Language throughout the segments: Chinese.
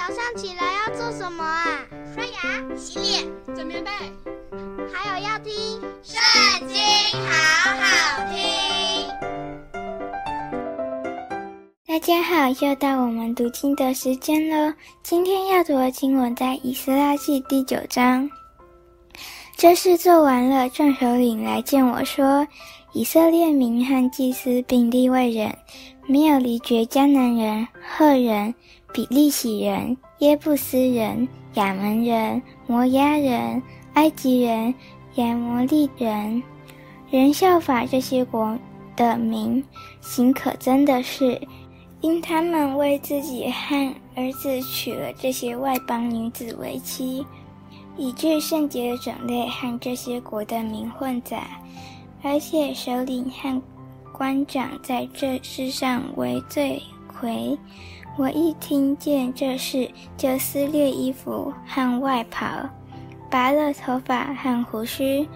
早上起来要做什么啊？刷牙、洗脸、整棉被，还有要听《圣经》，好好听。大家好，又到我们读经的时间了。今天要读的经文在《以斯拉记》第九章。这事做完了，众首领来见我说：“以色列民和祭司并利未人，没有离绝迦南人、赫人。”比利洗人、耶布斯人、亚门人、摩押人、埃及人、亚摩利人，人效法这些国的民，行可憎的事，因他们为自己和儿子娶了这些外邦女子为妻，以致圣洁的种类和这些国的民混杂，而且首领和官长在这世上为罪魁。我一听见这事，就撕裂衣服和外袍，拔了头发和胡须，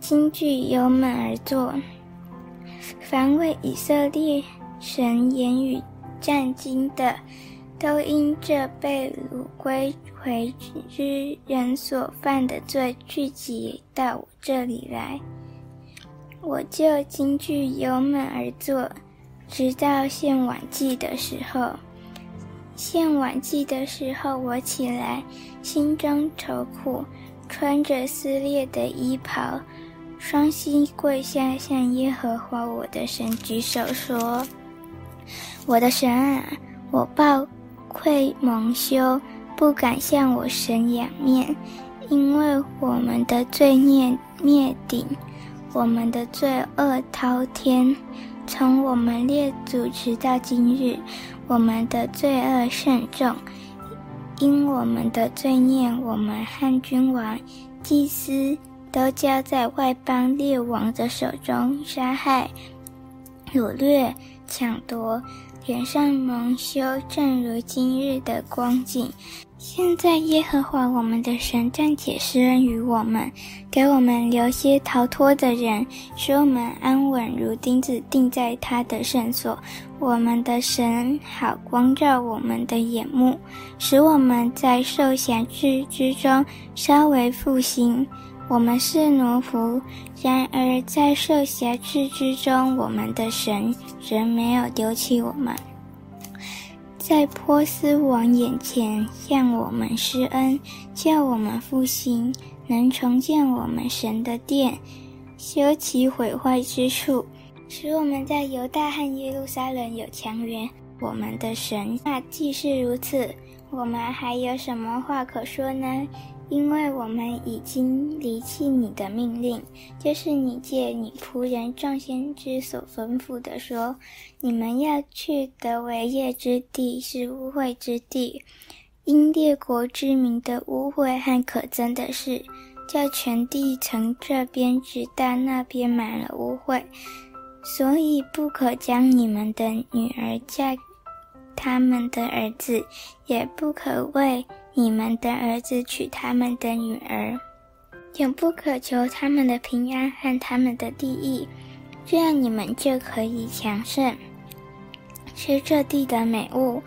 惊惧忧闷而坐。凡为以色列神言语战惊的，都因这被掳归回之人所犯的罪，聚集到我这里来。我就惊惧油门而坐，直到献晚祭的时候。献晚祭的时候，我起来，心中愁苦，穿着撕裂的衣袍，双膝跪下，向耶和华我的神举手说：“我的神啊，我抱愧蒙羞，不敢向我神仰面，因为我们的罪孽灭顶，我们的罪恶滔天，从我们列祖直到今日。”我们的罪恶甚重，因我们的罪孽，我们汉君王、祭司都交在外邦列王的手中，杀害、掳掠、抢夺，脸上蒙羞，正如今日的光景。现在耶和华我们的神暂且施恩于我们，给我们留些逃脱的人，使我们安稳如钉子钉在他的圣所。我们的神好光照我们的眼目，使我们在受辖制之中稍微复兴。我们是奴仆，然而在受辖制之中，我们的神仍没有丢弃我们。在波斯王眼前向我们施恩，叫我们复兴，能重建我们神的殿，修其毁坏之处，使我们在犹大和耶路撒冷有强援。我们的神，那既是如此，我们还有什么话可说呢？因为我们已经离弃你的命令，就是你借你仆人众先知所吩咐的说：你们要去得为业之地是污秽之地，因列国之民的污秽和可憎的事，叫全地从这边直到那边满了污秽，所以不可将你们的女儿嫁他们的儿子，也不可为。你们的儿子娶他们的女儿，永不可求他们的平安和他们的地业，这样你们就可以强盛，吃这地的美物，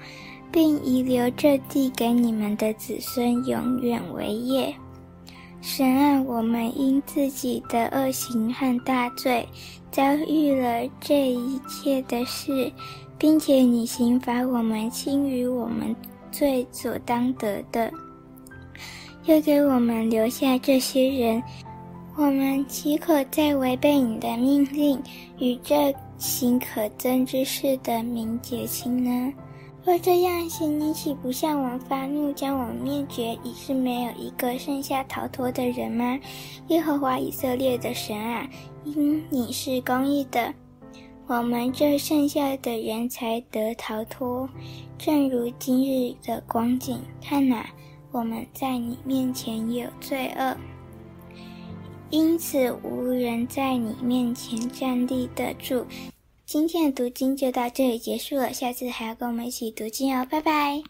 并遗留这地给你们的子孙永远为业。神啊，我们因自己的恶行和大罪，遭遇了这一切的事，并且你刑罚我们轻于我们。罪所当得的，又给我们留下这些人，我们岂可再违背你的命令，与这行可憎之事的名结亲呢？若这样行，你岂不向我发怒，将我灭绝，已是没有一个剩下逃脱的人吗？耶和华以色列的神啊，因你是公义的。我们这剩下的人才得逃脱，正如今日的光景。看哪，我们在你面前有罪恶，因此无人在你面前站立得住。今天的读经就到这里结束了，下次还要跟我们一起读经哦，拜拜。